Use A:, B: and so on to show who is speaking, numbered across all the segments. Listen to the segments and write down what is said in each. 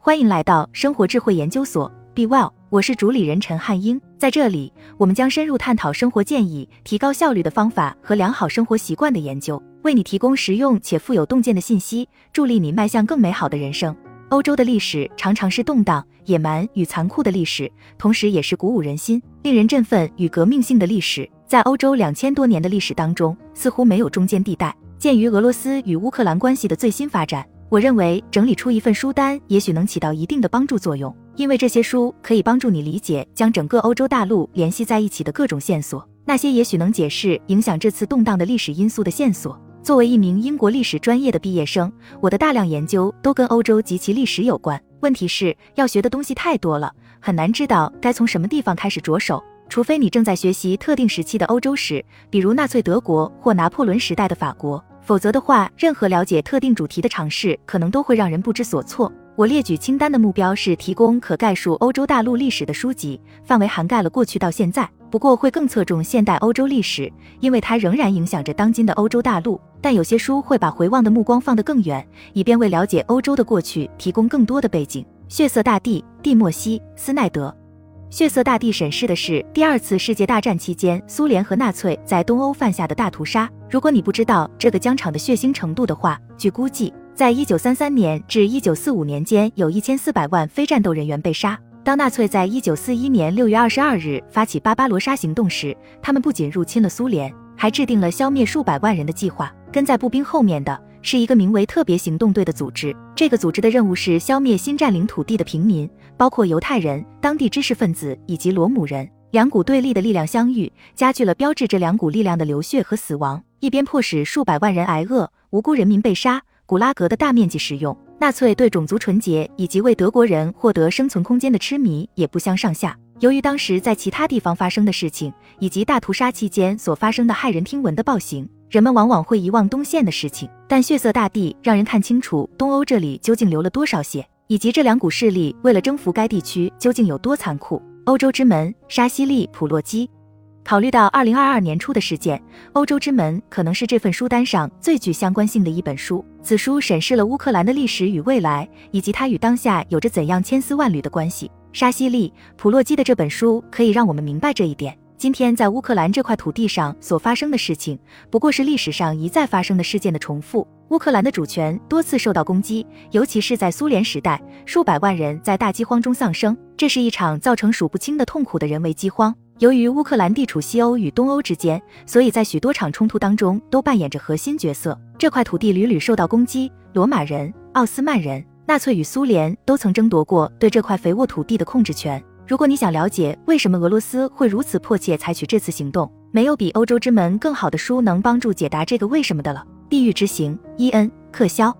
A: 欢迎来到生活智慧研究所，Be Well，我是主理人陈汉英。在这里，我们将深入探讨生活建议、提高效率的方法和良好生活习惯的研究，为你提供实用且富有洞见的信息，助力你迈向更美好的人生。欧洲的历史常常是动荡、野蛮与残酷的历史，同时也是鼓舞人心、令人振奋与革命性的历史。在欧洲两千多年的历史当中，似乎没有中间地带。鉴于俄罗斯与乌克兰关系的最新发展，我认为整理出一份书单也许能起到一定的帮助作用，因为这些书可以帮助你理解将整个欧洲大陆联系在一起的各种线索，那些也许能解释影响这次动荡的历史因素的线索。作为一名英国历史专业的毕业生，我的大量研究都跟欧洲及其历史有关。问题是，要学的东西太多了，很难知道该从什么地方开始着手。除非你正在学习特定时期的欧洲史，比如纳粹德国或拿破仑时代的法国，否则的话，任何了解特定主题的尝试可能都会让人不知所措。我列举清单的目标是提供可概述欧洲大陆历史的书籍，范围涵盖了过去到现在，不过会更侧重现代欧洲历史，因为它仍然影响着当今的欧洲大陆。但有些书会把回望的目光放得更远，以便为了解欧洲的过去提供更多的背景。血色大地，蒂莫西·斯奈德。血色大地审视的是第二次世界大战期间苏联和纳粹在东欧犯下的大屠杀。如果你不知道这个疆场的血腥程度的话，据估计，在一九三三年至一九四五年间，有一千四百万非战斗人员被杀。当纳粹在一九四一年六月二十二日发起巴巴罗沙行动时，他们不仅入侵了苏联，还制定了消灭数百万人的计划。跟在步兵后面的。是一个名为特别行动队的组织。这个组织的任务是消灭新占领土地的平民，包括犹太人、当地知识分子以及罗姆人。两股对立的力量相遇，加剧了标志这两股力量的流血和死亡。一边迫使数百万人挨饿，无辜人民被杀，古拉格的大面积使用。纳粹对种族纯洁以及为德国人获得生存空间的痴迷也不相上下。由于当时在其他地方发生的事情，以及大屠杀期间所发生的骇人听闻的暴行。人们往往会遗忘东线的事情，但血色大地让人看清楚东欧这里究竟流了多少血，以及这两股势力为了征服该地区究竟有多残酷。欧洲之门，沙西利·普洛基。考虑到二零二二年初的事件，欧洲之门可能是这份书单上最具相关性的一本书。此书审视了乌克兰的历史与未来，以及它与当下有着怎样千丝万缕的关系。沙西利·普洛基的这本书可以让我们明白这一点。今天在乌克兰这块土地上所发生的事情，不过是历史上一再发生的事件的重复。乌克兰的主权多次受到攻击，尤其是在苏联时代，数百万人在大饥荒中丧生。这是一场造成数不清的痛苦的人为饥荒。由于乌克兰地处西欧与东欧之间，所以在许多场冲突当中都扮演着核心角色。这块土地屡屡受到攻击，罗马人、奥斯曼人、纳粹与苏联都曾争夺过对这块肥沃土地的控制权。如果你想了解为什么俄罗斯会如此迫切采取这次行动，没有比《欧洲之门》更好的书能帮助解答这个为什么的了。地狱之行，伊恩·克肖。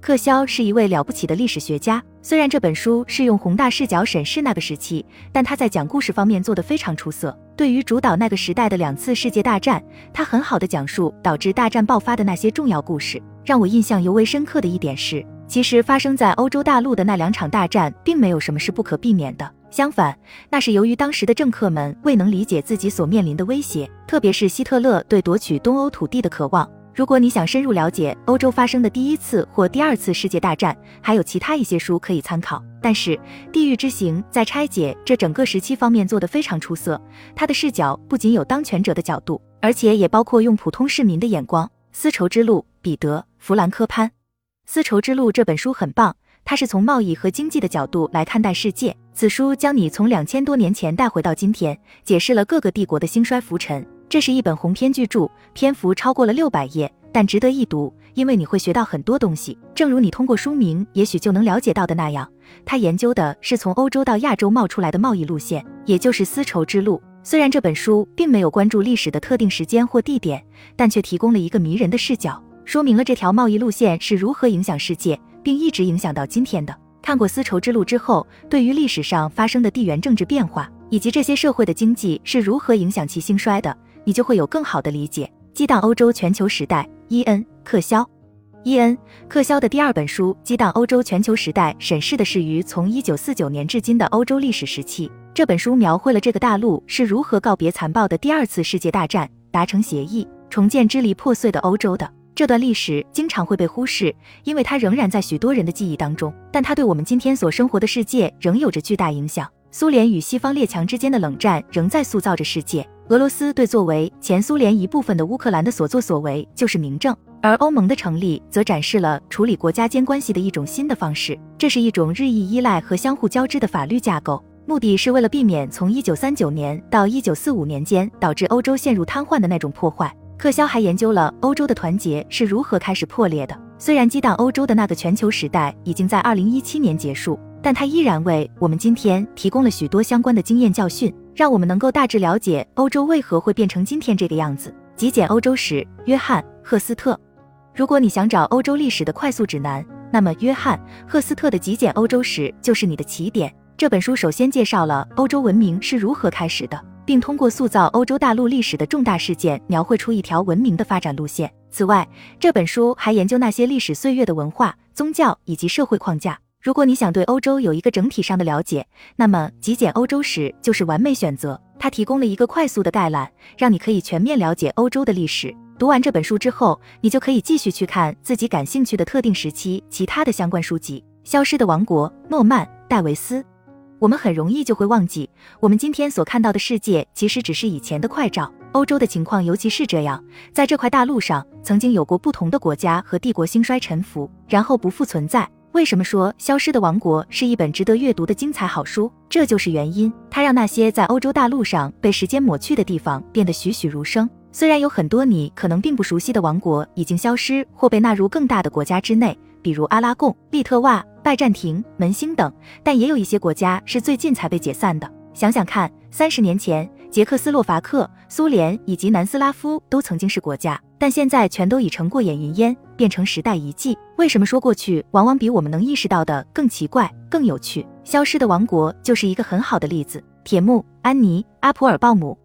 A: 克肖是一位了不起的历史学家，虽然这本书是用宏大视角审视那个时期，但他在讲故事方面做得非常出色。对于主导那个时代的两次世界大战，他很好的讲述导致大战爆发的那些重要故事。让我印象尤为深刻的一点是，其实发生在欧洲大陆的那两场大战，并没有什么是不可避免的。相反，那是由于当时的政客们未能理解自己所面临的威胁，特别是希特勒对夺取东欧土地的渴望。如果你想深入了解欧洲发生的第一次或第二次世界大战，还有其他一些书可以参考。但是，《地狱之行》在拆解这整个时期方面做得非常出色。他的视角不仅有当权者的角度，而且也包括用普通市民的眼光。丝绸之路，彼得·弗兰科潘。丝绸之路这本书很棒，它是从贸易和经济的角度来看待世界。此书将你从两千多年前带回到今天，解释了各个帝国的兴衰浮沉。这是一本鸿篇巨著，篇幅超过了六百页，但值得一读，因为你会学到很多东西。正如你通过书名也许就能了解到的那样，他研究的是从欧洲到亚洲冒出来的贸易路线，也就是丝绸之路。虽然这本书并没有关注历史的特定时间或地点，但却提供了一个迷人的视角，说明了这条贸易路线是如何影响世界，并一直影响到今天的。看过丝绸之路之后，对于历史上发生的地缘政治变化，以及这些社会的经济是如何影响其兴衰的，你就会有更好的理解。激荡欧洲全球时代，伊恩·克肖。伊恩·克肖的第二本书《激荡欧洲全球时代》审视的是于从1949年至今的欧洲历史时期。这本书描绘了这个大陆是如何告别残暴的第二次世界大战，达成协议，重建支离破碎的欧洲的。这段历史经常会被忽视，因为它仍然在许多人的记忆当中，但它对我们今天所生活的世界仍有着巨大影响。苏联与西方列强之间的冷战仍在塑造着世界。俄罗斯对作为前苏联一部分的乌克兰的所作所为就是明证，而欧盟的成立则展示了处理国家间关系的一种新的方式。这是一种日益依赖和相互交织的法律架构，目的是为了避免从一九三九年到一九四五年间导致欧洲陷入瘫痪的那种破坏。克肖还研究了欧洲的团结是如何开始破裂的。虽然激荡欧洲的那个全球时代已经在二零一七年结束，但它依然为我们今天提供了许多相关的经验教训，让我们能够大致了解欧洲为何会变成今天这个样子。极简欧洲史，约翰·赫斯特。如果你想找欧洲历史的快速指南，那么约翰·赫斯特的《极简欧洲史》就是你的起点。这本书首先介绍了欧洲文明是如何开始的。并通过塑造欧洲大陆历史的重大事件，描绘出一条文明的发展路线。此外，这本书还研究那些历史岁月的文化、宗教以及社会框架。如果你想对欧洲有一个整体上的了解，那么《极简欧洲史》就是完美选择。它提供了一个快速的概览，让你可以全面了解欧洲的历史。读完这本书之后，你就可以继续去看自己感兴趣的特定时期其他的相关书籍，《消失的王国》、诺曼、戴维斯。我们很容易就会忘记，我们今天所看到的世界其实只是以前的快照。欧洲的情况尤其是这样，在这块大陆上，曾经有过不同的国家和帝国兴衰沉浮，然后不复存在。为什么说《消失的王国》是一本值得阅读的精彩好书？这就是原因，它让那些在欧洲大陆上被时间抹去的地方变得栩栩如生。虽然有很多你可能并不熟悉的王国已经消失或被纳入更大的国家之内。比如阿拉贡、利特瓦、拜占庭、门兴等，但也有一些国家是最近才被解散的。想想看，三十年前，捷克斯洛伐克、苏联以及南斯拉夫都曾经是国家，但现在全都已成过眼云烟，变成时代遗迹。为什么说过去往往比我们能意识到的更奇怪、更有趣？消失的王国就是一个很好的例子。铁木安妮·阿普尔鲍姆。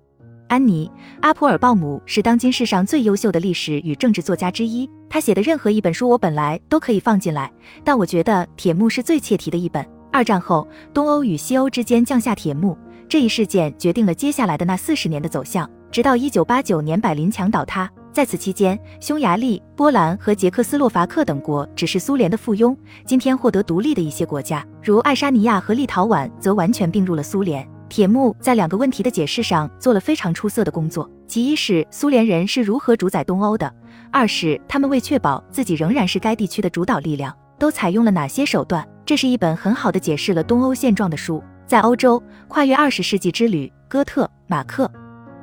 A: 安妮·阿普尔鲍姆是当今世上最优秀的历史与政治作家之一。他写的任何一本书，我本来都可以放进来，但我觉得铁幕是最切题的一本。二战后，东欧与西欧之间降下铁幕，这一事件决定了接下来的那四十年的走向，直到一九八九年柏林墙倒塌。在此期间，匈牙利、波兰和捷克斯洛伐克等国只是苏联的附庸。今天获得独立的一些国家，如爱沙尼亚和立陶宛，则完全并入了苏联。铁木在两个问题的解释上做了非常出色的工作，其一是苏联人是如何主宰东欧的，二是他们为确保自己仍然是该地区的主导力量，都采用了哪些手段。这是一本很好的解释了东欧现状的书。在欧洲跨越二十世纪之旅，哥特马克。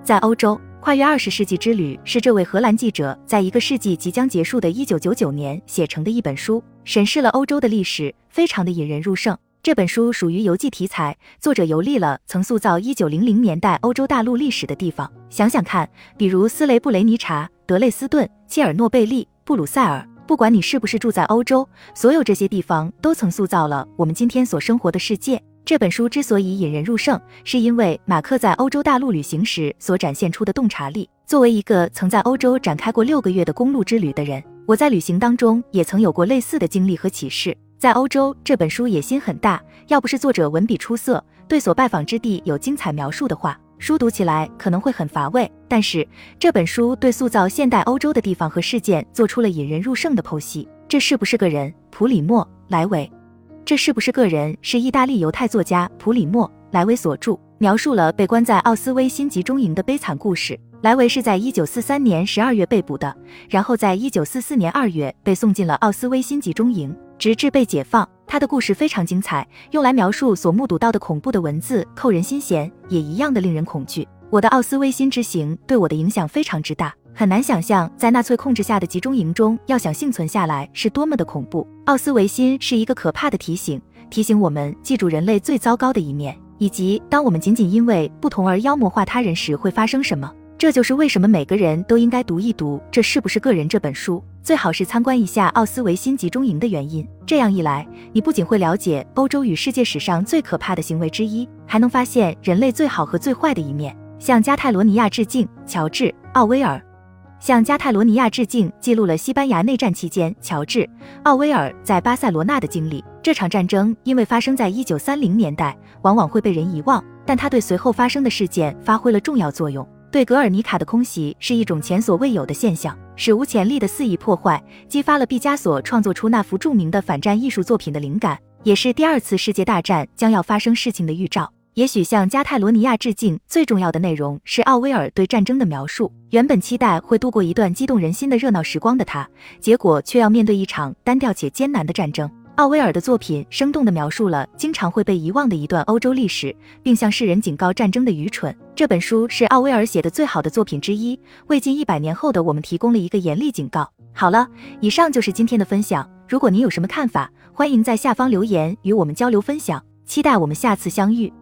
A: 在欧洲跨越二十世纪之旅是这位荷兰记者在一个世纪即将结束的一九九九年写成的一本书，审视了欧洲的历史，非常的引人入胜。这本书属于游记题材，作者游历了曾塑造一九零零年代欧洲大陆历史的地方。想想看，比如斯雷布雷尼察、德累斯顿、切尔诺贝利、布鲁塞尔，不管你是不是住在欧洲，所有这些地方都曾塑造了我们今天所生活的世界。这本书之所以引人入胜，是因为马克在欧洲大陆旅行时所展现出的洞察力。作为一个曾在欧洲展开过六个月的公路之旅的人，我在旅行当中也曾有过类似的经历和启示。在欧洲，这本书野心很大。要不是作者文笔出色，对所拜访之地有精彩描述的话，书读起来可能会很乏味。但是这本书对塑造现代欧洲的地方和事件做出了引人入胜的剖析。这是不是个人？普里莫·莱维。这是不是个人？是意大利犹太作家普里莫·莱维所著，描述了被关在奥斯威辛集中营的悲惨故事。莱维是在一九四三年十二月被捕的，然后在一九四四年二月被送进了奥斯威辛集中营。直至被解放，他的故事非常精彩，用来描述所目睹到的恐怖的文字扣人心弦，也一样的令人恐惧。我的奥斯威辛之行对我的影响非常之大，很难想象在纳粹控制下的集中营中要想幸存下来是多么的恐怖。奥斯维辛是一个可怕的提醒，提醒我们记住人类最糟糕的一面，以及当我们仅仅因为不同而妖魔化他人时会发生什么。这就是为什么每个人都应该读一读《这是不是个人》这本书，最好是参观一下奥斯维辛集中营的原因。这样一来，你不仅会了解欧洲与世界史上最可怕的行为之一，还能发现人类最好和最坏的一面。向加泰罗尼亚致敬，乔治·奥威尔。向加泰罗尼亚致敬，记录了西班牙内战期间乔治·奥威尔在巴塞罗那的经历。这场战争因为发生在一九三零年代，往往会被人遗忘，但他对随后发生的事件发挥了重要作用。对格尔尼卡的空袭是一种前所未有的现象，史无前例的肆意破坏，激发了毕加索创作出那幅著名的反战艺术作品的灵感，也是第二次世界大战将要发生事情的预兆。也许向加泰罗尼亚致敬最重要的内容是奥威尔对战争的描述。原本期待会度过一段激动人心的热闹时光的他，结果却要面对一场单调且艰难的战争。奥威尔的作品生动地描述了经常会被遗忘的一段欧洲历史，并向世人警告战争的愚蠢。这本书是奥威尔写的最好的作品之一，为近一百年后的我们提供了一个严厉警告。好了，以上就是今天的分享。如果您有什么看法，欢迎在下方留言与我们交流分享。期待我们下次相遇。